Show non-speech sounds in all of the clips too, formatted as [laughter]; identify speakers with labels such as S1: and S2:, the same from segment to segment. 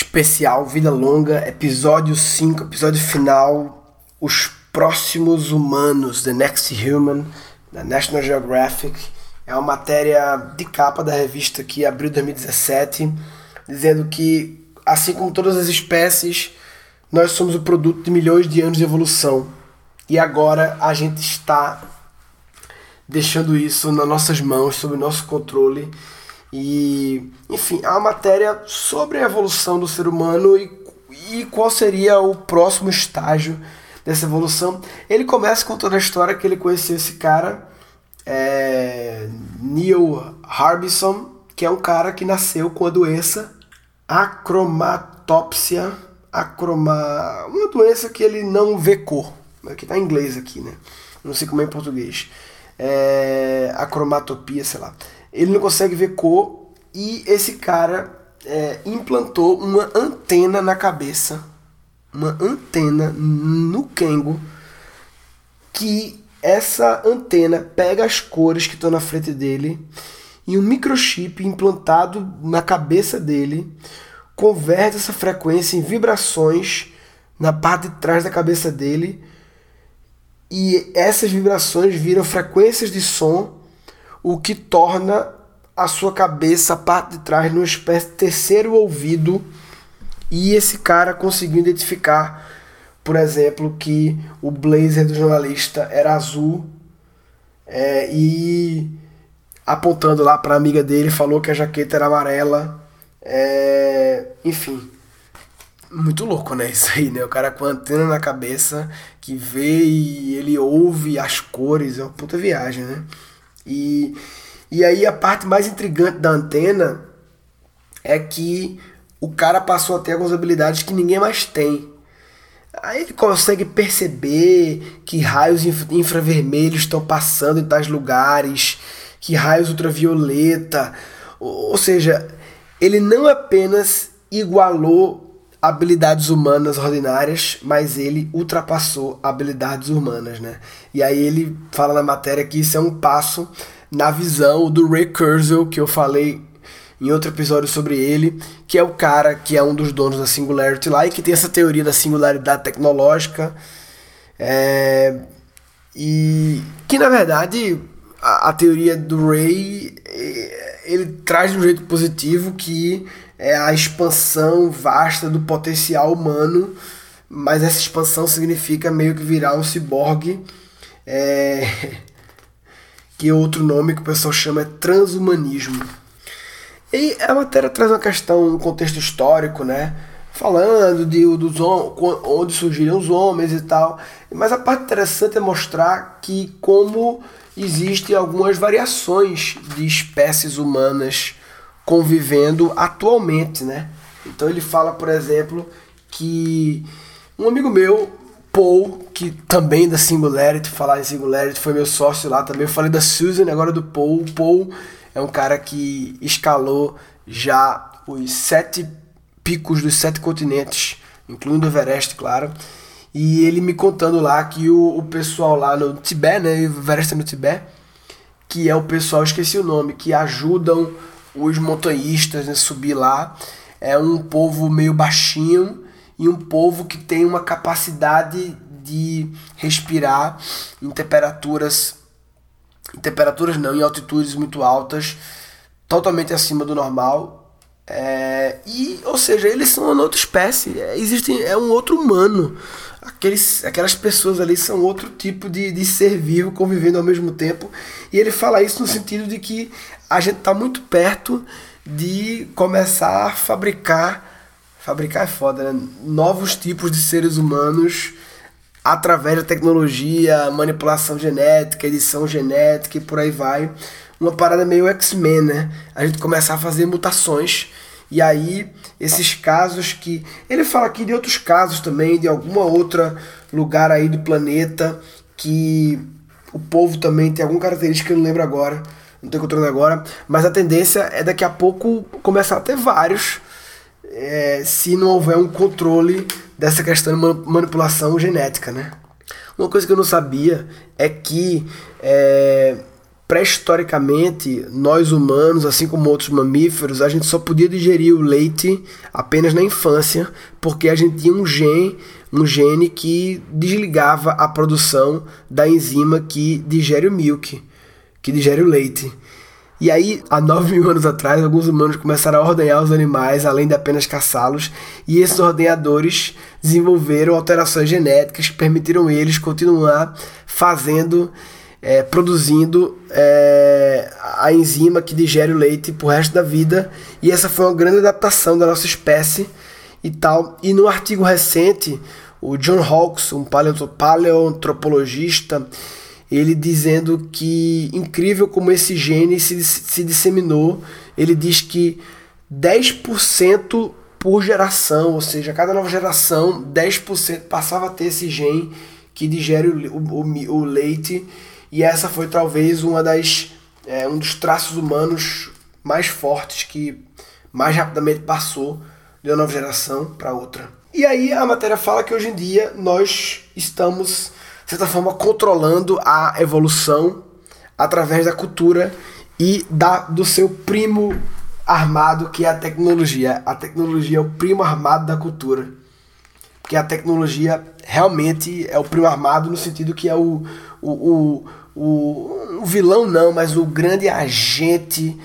S1: especial Vida Longa, episódio 5, episódio final, Os Próximos Humanos, The Next Human, da National Geographic. É uma matéria de capa da revista que abriu 2017, dizendo que, assim como todas as espécies, nós somos o produto de milhões de anos de evolução. E agora a gente está deixando isso nas nossas mãos, sob nosso controle e, enfim, uma matéria sobre a evolução do ser humano e, e qual seria o próximo estágio dessa evolução. Ele começa contando a história que ele conheceu esse cara, é, Neil Harbison, que é um cara que nasceu com a doença acromatópsia, acroma, uma doença que ele não vê cor, que está em inglês aqui, né? Não sei como é em português. É, acromatopia, sei lá ele não consegue ver cor e esse cara é, implantou uma antena na cabeça, uma antena no Kengo, que essa antena pega as cores que estão na frente dele e um microchip implantado na cabeça dele converte essa frequência em vibrações na parte de trás da cabeça dele e essas vibrações viram frequências de som o que torna a sua cabeça, a parte de trás, numa espécie de terceiro ouvido. E esse cara conseguiu identificar, por exemplo, que o blazer do jornalista era azul é, e apontando lá para a amiga dele, falou que a jaqueta era amarela. É, enfim, muito louco, né? Isso aí, né? O cara com a antena na cabeça que vê e ele ouve as cores, é uma puta viagem, né? E, e aí a parte mais intrigante da antena é que o cara passou a ter algumas habilidades que ninguém mais tem. Aí ele consegue perceber que raios infravermelhos estão passando em tais lugares, que raios ultravioleta. Ou seja, ele não apenas igualou habilidades humanas ordinárias, mas ele ultrapassou habilidades humanas, né? E aí ele fala na matéria que isso é um passo na visão do Ray Kurzweil, que eu falei em outro episódio sobre ele, que é o cara que é um dos donos da Singularity lá e que tem essa teoria da singularidade tecnológica. É, e que na verdade a, a teoria do Ray é, ele traz de um jeito positivo que é a expansão vasta do potencial humano, mas essa expansão significa meio que virar um ciborgue, é, [laughs] que outro nome que o pessoal chama é transhumanismo. E a matéria traz uma questão, um contexto histórico, né? Falando de dos onde surgiram os homens e tal. Mas a parte interessante é mostrar que como existem algumas variações de espécies humanas convivendo atualmente, né? Então ele fala, por exemplo, que um amigo meu, Paul, que também da Singularity, falar em Singularity, foi meu sócio lá também. Eu falei da Susan, agora do Paul. O Paul é um cara que escalou já os sete picos dos sete continentes, incluindo o Everest, claro. E ele me contando lá que o, o pessoal lá no Tibete, né? Everest no Tibete, que é o pessoal, esqueci o nome, que ajudam os montanhistas né, subir lá. É um povo meio baixinho e um povo que tem uma capacidade de respirar em temperaturas em temperaturas não, em altitudes muito altas, totalmente acima do normal. É, e, ou seja, eles são uma outra espécie, é, é um outro humano. Aqueles, aquelas pessoas ali são outro tipo de, de ser vivo convivendo ao mesmo tempo. E ele fala isso no sentido de que a gente está muito perto de começar a fabricar, fabricar é foda, né? Novos tipos de seres humanos através da tecnologia, manipulação genética, edição genética e por aí vai. Uma parada meio X-Men, né? A gente começar a fazer mutações e aí esses casos que ele fala aqui de outros casos também de alguma outra lugar aí do planeta que o povo também tem alguma característica que eu não lembro agora não estou encontrando agora, mas a tendência é daqui a pouco começar a ter vários, é, se não houver um controle dessa questão de manipulação genética, né? Uma coisa que eu não sabia é que é, pré-historicamente, nós humanos, assim como outros mamíferos, a gente só podia digerir o leite apenas na infância, porque a gente tinha um gene, um gene que desligava a produção da enzima que digere o milk, que digere o leite. E aí, há 9 mil anos atrás, alguns humanos começaram a ordenhar os animais, além de apenas caçá-los, e esses ordenhadores desenvolveram alterações genéticas que permitiram eles continuar fazendo, é, produzindo é, a enzima que digere o leite pro resto da vida, e essa foi uma grande adaptação da nossa espécie e tal. E no artigo recente, o John Hawkes, um paleoantropologista, ele dizendo que incrível como esse gene se, se disseminou. Ele diz que 10% por geração, ou seja, cada nova geração, 10% passava a ter esse gene que digere o, o, o leite, e essa foi talvez uma das, é, um dos traços humanos mais fortes que mais rapidamente passou de uma nova geração para outra. E aí a matéria fala que hoje em dia nós estamos de certa forma, controlando a evolução através da cultura e da, do seu primo armado, que é a tecnologia. A tecnologia é o primo armado da cultura. Porque a tecnologia realmente é o primo armado no sentido que é o, o, o, o, o vilão, não, mas o grande agente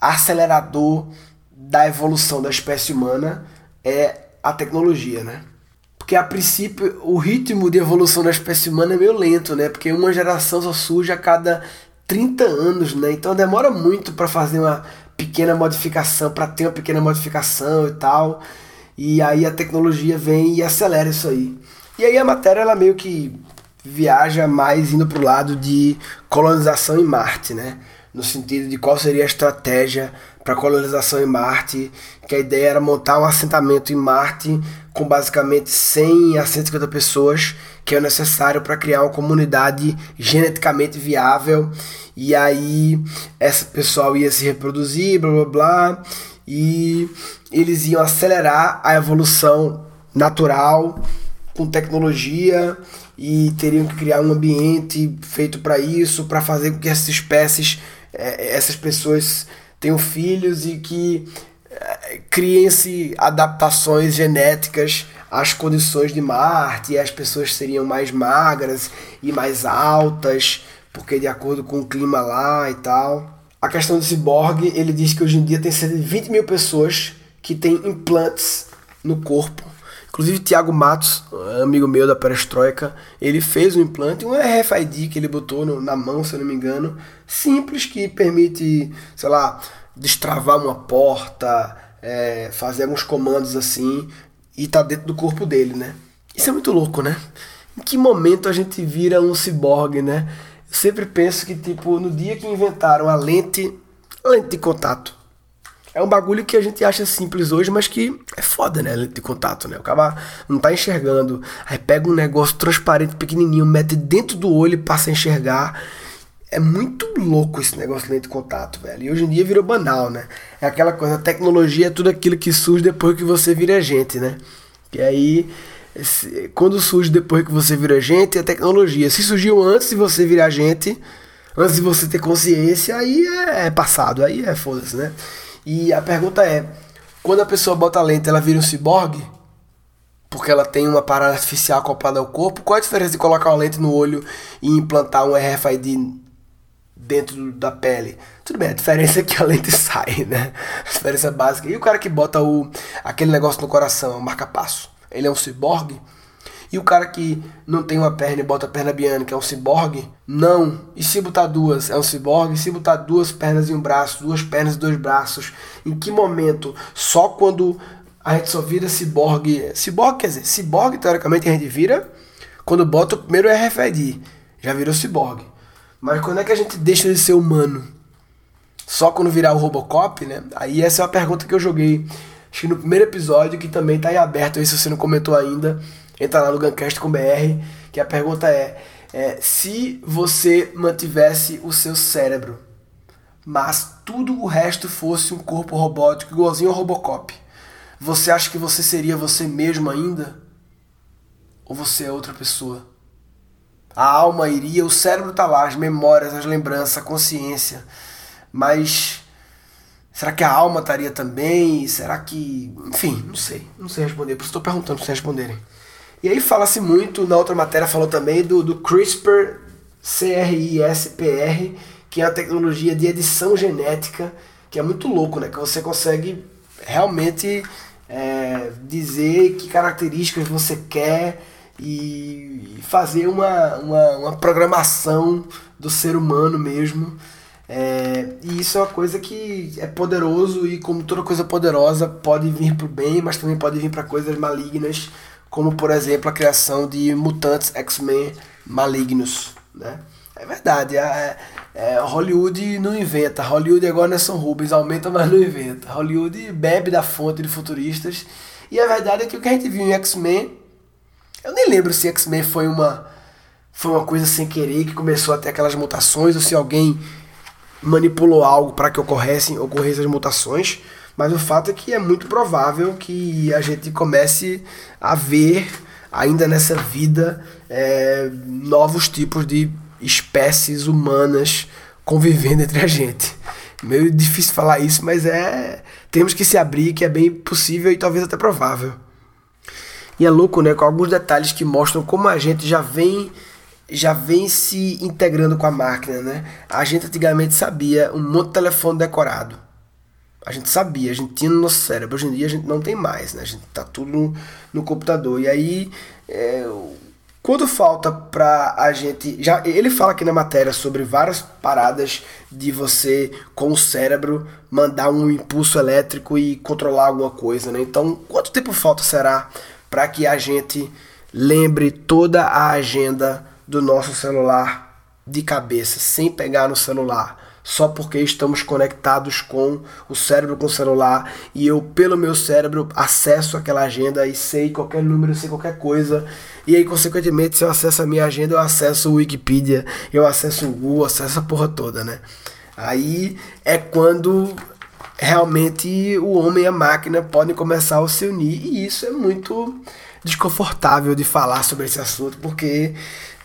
S1: acelerador da evolução da espécie humana é a tecnologia, né? Porque a princípio o ritmo de evolução da espécie humana é meio lento, né? Porque uma geração só surge a cada 30 anos, né? Então demora muito para fazer uma pequena modificação, para ter uma pequena modificação e tal. E aí a tecnologia vem e acelera isso aí. E aí a matéria ela meio que viaja mais indo para o lado de colonização em Marte, né? No sentido de qual seria a estratégia para colonização em Marte, que a ideia era montar um assentamento em Marte com basicamente 100 a 150 pessoas, que é necessário para criar uma comunidade geneticamente viável. E aí essa pessoal ia se reproduzir, blá blá blá, e eles iam acelerar a evolução natural com tecnologia e teriam que criar um ambiente feito para isso, para fazer com que essas espécies, eh, essas pessoas tenham filhos e que criem-se adaptações genéticas às condições de Marte, e as pessoas seriam mais magras e mais altas, porque de acordo com o clima lá e tal. A questão do ciborgue, ele diz que hoje em dia tem cerca de 20 mil pessoas que têm implantes no corpo. Inclusive Tiago Matos, amigo meu da Perestroika, ele fez um implante, um RFID que ele botou no, na mão, se eu não me engano, simples que permite, sei lá, destravar uma porta, é, fazer alguns comandos assim e tá dentro do corpo dele, né? Isso é muito louco, né? Em que momento a gente vira um ciborgue, né? Sempre penso que, tipo, no dia que inventaram a lente, lente de contato, é um bagulho que a gente acha simples hoje, mas que é foda, né? Lente de contato, né? O cara não tá enxergando. Aí pega um negócio transparente, pequenininho, mete dentro do olho e passa a enxergar. É muito louco esse negócio de lente de contato, velho. E hoje em dia virou banal, né? É aquela coisa, a tecnologia é tudo aquilo que surge depois que você vira gente, né? E aí, quando surge depois que você vira gente, é tecnologia. Se surgiu antes de você virar gente, antes de você ter consciência, aí é, é passado, aí é foda-se, né? E a pergunta é, quando a pessoa bota lente, ela vira um ciborgue? Porque ela tem uma parada artificial acoplada ao corpo. Qual a diferença de colocar uma lente no olho e implantar um RFID dentro da pele. Tudo bem, a diferença é que a lente [laughs] sai, né? A diferença básica. E o cara que bota o, aquele negócio no coração, o marca-passo, ele é um ciborgue? E o cara que não tem uma perna e bota a perna biônica é um ciborgue? Não. E se botar duas, é um ciborgue? E se botar duas pernas e um braço, duas pernas e dois braços, em que momento? Só quando a gente só vira ciborgue. Ciborgue quer dizer, ciborgue teoricamente a gente vira quando bota o primeiro RFID. Já virou ciborgue. Mas quando é que a gente deixa de ser humano? Só quando virar o Robocop, né? Aí essa é uma pergunta que eu joguei acho que no primeiro episódio, que também tá em aberto aí, se você não comentou ainda, entra lá no Guncast com BR, que a pergunta é, é se você mantivesse o seu cérebro, mas tudo o resto fosse um corpo robótico igualzinho ao Robocop, você acha que você seria você mesmo ainda? Ou você é outra pessoa? a alma iria, o cérebro tá lá, as memórias, as lembranças, a consciência. Mas será que a alma estaria também? Será que. Enfim, não sei. Não sei responder. Por isso estou perguntando para vocês responderem. E aí fala-se muito, na outra matéria falou também do, do CRISPR, C-R-I-S-P-R, que é a tecnologia de edição genética, que é muito louco, né? Que você consegue realmente é, dizer que características você quer e fazer uma, uma, uma programação do ser humano mesmo. É, e isso é uma coisa que é poderoso e como toda coisa poderosa pode vir para o bem, mas também pode vir para coisas malignas, como por exemplo a criação de mutantes X-Men malignos. Né? É verdade, é, é, Hollywood não inventa, Hollywood é igual Nelson Rubens, aumenta mas não inventa. Hollywood bebe da fonte de futuristas e a verdade é que o que a gente viu em X-Men eu nem lembro se X-Men foi uma foi uma coisa sem querer que começou a ter aquelas mutações ou se alguém manipulou algo para que ocorressem ocorressem as mutações. Mas o fato é que é muito provável que a gente comece a ver ainda nessa vida é, novos tipos de espécies humanas convivendo entre a gente. Meio difícil falar isso, mas é temos que se abrir que é bem possível e talvez até provável. E é louco, né? Com alguns detalhes que mostram como a gente já vem já vem se integrando com a máquina, né? A gente antigamente sabia um monte de telefone decorado. A gente sabia, a gente tinha no nosso cérebro. Hoje em dia a gente não tem mais, né? A gente tá tudo no, no computador. E aí, é, quando falta pra a gente. já Ele fala aqui na matéria sobre várias paradas de você, com o cérebro, mandar um impulso elétrico e controlar alguma coisa, né? Então, quanto tempo falta será para que a gente lembre toda a agenda do nosso celular de cabeça, sem pegar no celular, só porque estamos conectados com o cérebro com o celular e eu pelo meu cérebro acesso aquela agenda e sei qualquer número, sei qualquer coisa. E aí consequentemente, se eu acesso a minha agenda, eu acesso o Wikipedia, eu acesso o Google, acesso a porra toda, né? Aí é quando realmente o homem e a máquina podem começar a se unir e isso é muito desconfortável de falar sobre esse assunto porque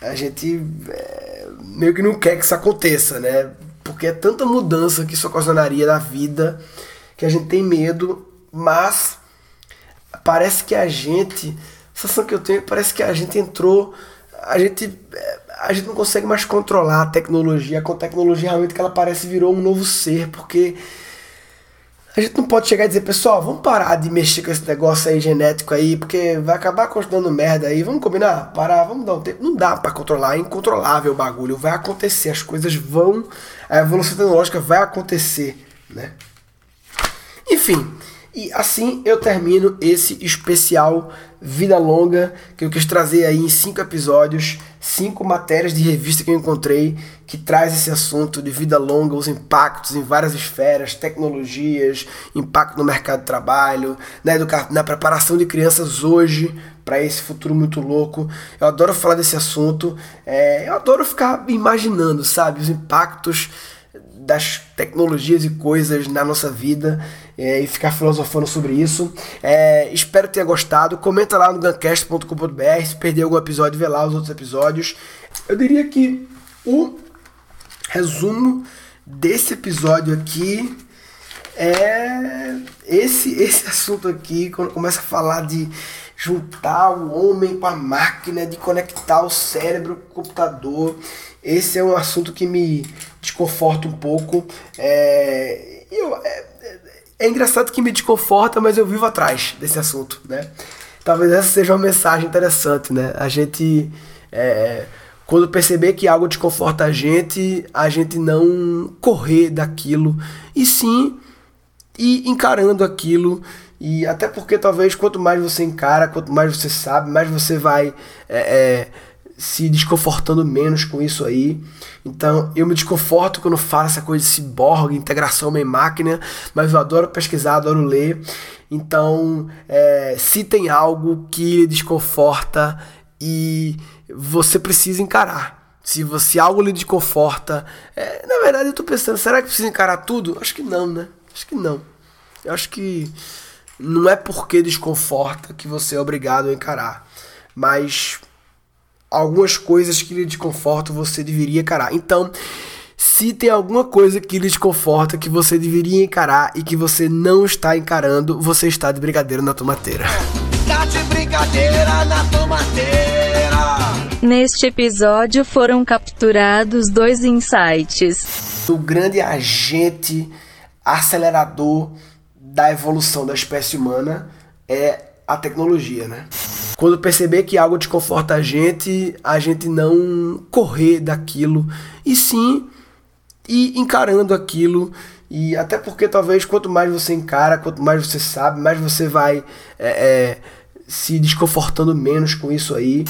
S1: a gente é, meio que não quer que isso aconteça, né? Porque é tanta mudança que isso ocasionaria na vida que a gente tem medo, mas parece que a gente, a sensação que eu tenho, parece que a gente entrou, a gente é, a gente não consegue mais controlar a tecnologia, com a tecnologia realmente que ela parece virou um novo ser, porque a gente não pode chegar e dizer, pessoal, vamos parar de mexer com esse negócio aí genético aí, porque vai acabar continuando merda aí. Vamos combinar? Parar, vamos dar um tempo. Não dá para controlar, é incontrolável o bagulho. Vai acontecer, as coisas vão. A evolução tecnológica vai acontecer, né? Enfim, e assim eu termino esse especial Vida Longa que eu quis trazer aí em cinco episódios cinco matérias de revista que eu encontrei que traz esse assunto de vida longa, os impactos em várias esferas, tecnologias, impacto no mercado de trabalho, na, na preparação de crianças hoje para esse futuro muito louco. Eu adoro falar desse assunto, é, eu adoro ficar imaginando, sabe, os impactos das tecnologias e coisas na nossa vida é, e ficar filosofando sobre isso. É, espero que tenha gostado. Comenta lá no guncast.com.br se perdeu algum episódio, vê lá os outros episódios. Eu diria que o resumo desse episódio aqui é esse, esse [laughs] assunto aqui, quando começa a falar de juntar o homem com a máquina, de conectar o cérebro com o computador. Esse é um assunto que me desconforta um pouco. É, eu, é, é engraçado que me desconforta, mas eu vivo atrás desse assunto, né? Talvez essa seja uma mensagem interessante, né? A gente, é, quando perceber que algo desconforta a gente, a gente não correr daquilo, e sim ir encarando aquilo e até porque talvez quanto mais você encara, quanto mais você sabe, mais você vai é, é, se desconfortando menos com isso aí. Então eu me desconforto quando falo essa coisa de ciborgue, integração homem-máquina, mas eu adoro pesquisar, adoro ler. Então, é, se tem algo que lhe desconforta e você precisa encarar. Se você algo lhe desconforta, é, na verdade eu tô pensando, será que precisa encarar tudo? Acho que não, né? Acho que não. Eu acho que não é porque desconforta que você é obrigado a encarar. Mas algumas coisas que lhe desconfortam, você deveria encarar. Então, se tem alguma coisa que lhe desconforta, que você deveria encarar e que você não está encarando, você está de brincadeira na tomateira. Tá de brincadeira na tomateira.
S2: Neste episódio foram capturados dois insights.
S1: O grande agente acelerador da evolução da espécie humana é a tecnologia, né? Quando perceber que algo desconforta a gente, a gente não correr daquilo e sim ir encarando aquilo e até porque talvez quanto mais você encara, quanto mais você sabe, mais você vai é, é, se desconfortando menos com isso aí.